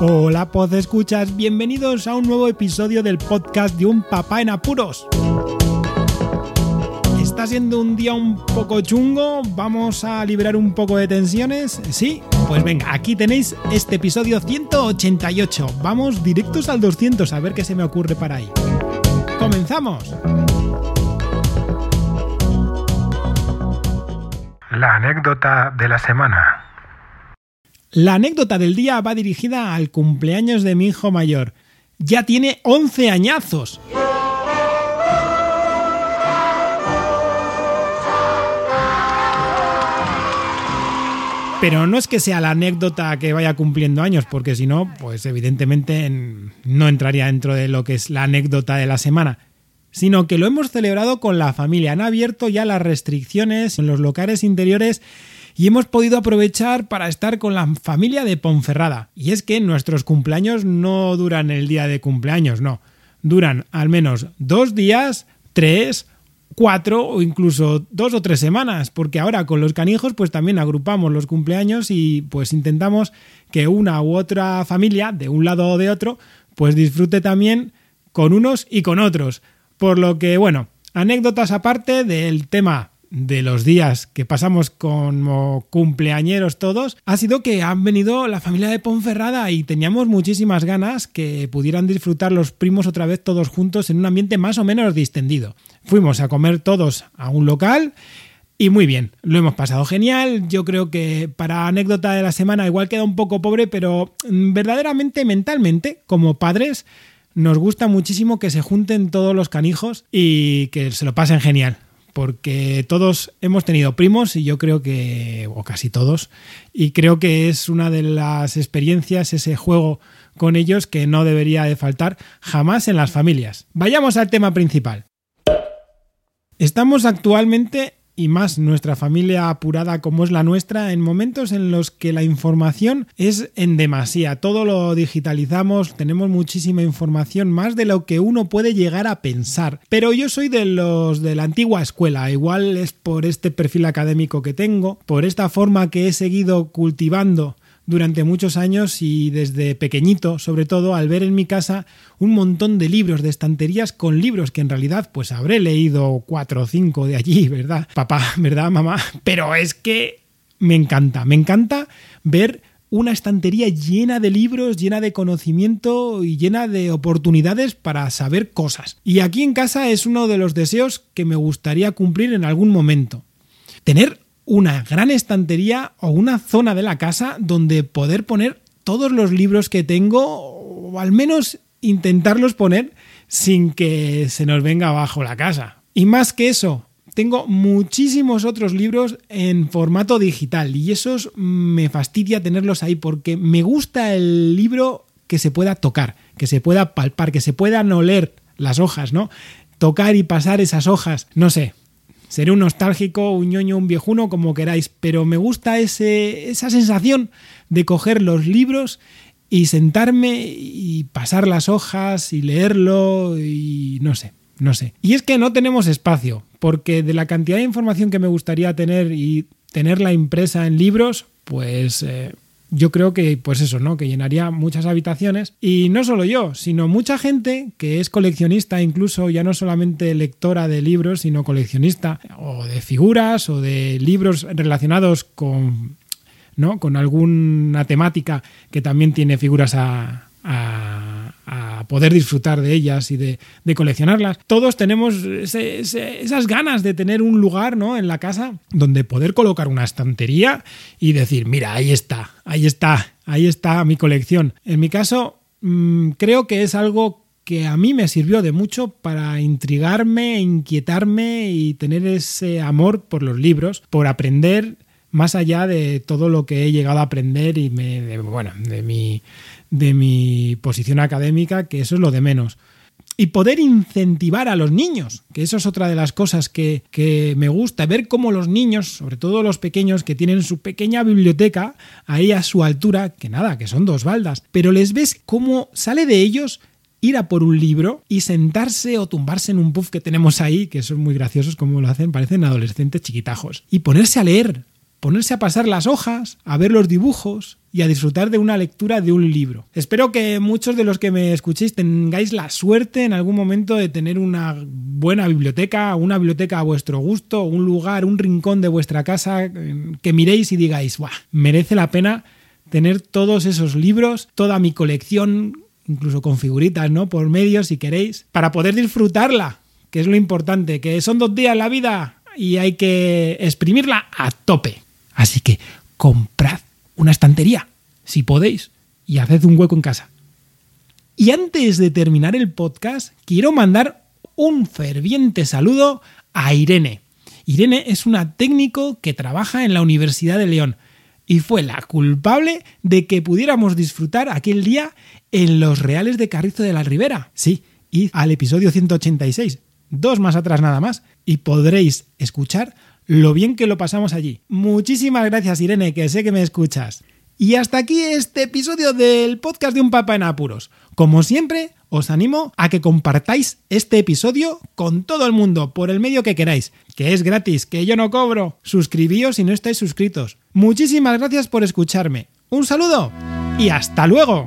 Hola, pod escuchas, bienvenidos a un nuevo episodio del podcast de un papá en apuros. Está siendo un día un poco chungo, vamos a liberar un poco de tensiones, ¿sí? Pues venga, aquí tenéis este episodio 188. Vamos directos al 200 a ver qué se me ocurre para ahí. ¡Comenzamos! La anécdota de la semana. La anécdota del día va dirigida al cumpleaños de mi hijo mayor. Ya tiene 11 añazos. Pero no es que sea la anécdota que vaya cumpliendo años, porque si no, pues evidentemente no entraría dentro de lo que es la anécdota de la semana, sino que lo hemos celebrado con la familia. Han abierto ya las restricciones en los locales interiores y hemos podido aprovechar para estar con la familia de Ponferrada. Y es que nuestros cumpleaños no duran el día de cumpleaños, no. Duran al menos dos días, tres cuatro o incluso dos o tres semanas, porque ahora con los canijos pues también agrupamos los cumpleaños y pues intentamos que una u otra familia, de un lado o de otro, pues disfrute también con unos y con otros. Por lo que, bueno, anécdotas aparte del tema de los días que pasamos como cumpleañeros todos ha sido que han venido la familia de Ponferrada y teníamos muchísimas ganas que pudieran disfrutar los primos otra vez todos juntos en un ambiente más o menos distendido. Fuimos a comer todos a un local y muy bien, lo hemos pasado genial. Yo creo que para anécdota de la semana igual queda un poco pobre, pero verdaderamente mentalmente, como padres, nos gusta muchísimo que se junten todos los canijos y que se lo pasen genial porque todos hemos tenido primos y yo creo que, o casi todos, y creo que es una de las experiencias, ese juego con ellos que no debería de faltar jamás en las familias. Vayamos al tema principal. Estamos actualmente y más nuestra familia apurada como es la nuestra, en momentos en los que la información es en demasía. Todo lo digitalizamos, tenemos muchísima información, más de lo que uno puede llegar a pensar. Pero yo soy de los de la antigua escuela, igual es por este perfil académico que tengo, por esta forma que he seguido cultivando durante muchos años y desde pequeñito, sobre todo, al ver en mi casa un montón de libros, de estanterías con libros que en realidad pues habré leído cuatro o cinco de allí, ¿verdad? Papá, ¿verdad, mamá? Pero es que me encanta, me encanta ver una estantería llena de libros, llena de conocimiento y llena de oportunidades para saber cosas. Y aquí en casa es uno de los deseos que me gustaría cumplir en algún momento. Tener una gran estantería o una zona de la casa donde poder poner todos los libros que tengo o al menos intentarlos poner sin que se nos venga abajo la casa. Y más que eso, tengo muchísimos otros libros en formato digital y esos me fastidia tenerlos ahí porque me gusta el libro que se pueda tocar, que se pueda palpar, que se puedan oler las hojas, ¿no? Tocar y pasar esas hojas, no sé, Seré un nostálgico, un ñoño, un viejuno, como queráis, pero me gusta ese, esa sensación de coger los libros y sentarme y pasar las hojas y leerlo y no sé, no sé. Y es que no tenemos espacio, porque de la cantidad de información que me gustaría tener y tenerla impresa en libros, pues eh, yo creo que, pues eso, ¿no? Que llenaría muchas habitaciones. Y no solo yo, sino mucha gente que es coleccionista, incluso ya no solamente lectora de libros, sino coleccionista o de figuras o de libros relacionados con, ¿no? Con alguna temática que también tiene figuras a, a, poder disfrutar de ellas y de, coleccionarlas. Todos tenemos esas ganas de tener un lugar ¿no? en la casa donde poder colocar una estantería y decir, mira, ahí está, ahí está, ahí está mi colección. En mi caso, mm, creo que es algo que a mí me sirvió de mucho para intrigarme, inquietarme y tener ese amor por los libros, por aprender más allá de todo lo que he llegado a aprender y me, bueno, de mi de mi posición académica, que eso es lo de menos. Y poder incentivar a los niños, que eso es otra de las cosas que, que, me gusta, ver cómo los niños, sobre todo los pequeños, que tienen su pequeña biblioteca ahí a su altura, que nada, que son dos baldas, pero les ves cómo sale de ellos ir a por un libro y sentarse o tumbarse en un puff que tenemos ahí, que son muy graciosos como lo hacen, parecen adolescentes chiquitajos, y ponerse a leer, ponerse a pasar las hojas, a ver los dibujos y a disfrutar de una lectura de un libro. Espero que muchos de los que me escuchéis tengáis la suerte en algún momento de tener una buena biblioteca, una biblioteca a vuestro gusto, un lugar, un rincón de vuestra casa que miréis y digáis, ¡buah! Merece la pena tener todos esos libros, toda mi colección, incluso con figuritas, ¿no? Por medio, si queréis, para poder disfrutarla, que es lo importante, que son dos días la vida y hay que exprimirla a tope. Así que comprad una estantería, si podéis, y haced un hueco en casa. Y antes de terminar el podcast, quiero mandar un ferviente saludo a Irene. Irene es una técnico que trabaja en la Universidad de León y fue la culpable de que pudiéramos disfrutar aquel día en los Reales de Carrizo de la Ribera. Sí, y al episodio 186, dos más atrás nada más, y podréis escuchar lo bien que lo pasamos allí. Muchísimas gracias Irene, que sé que me escuchas. Y hasta aquí este episodio del podcast de un papa en apuros. Como siempre, os animo a que compartáis este episodio con todo el mundo por el medio que queráis, que es gratis, que yo no cobro. Suscribíos si no estáis suscritos. Muchísimas gracias por escucharme. Un saludo y hasta luego.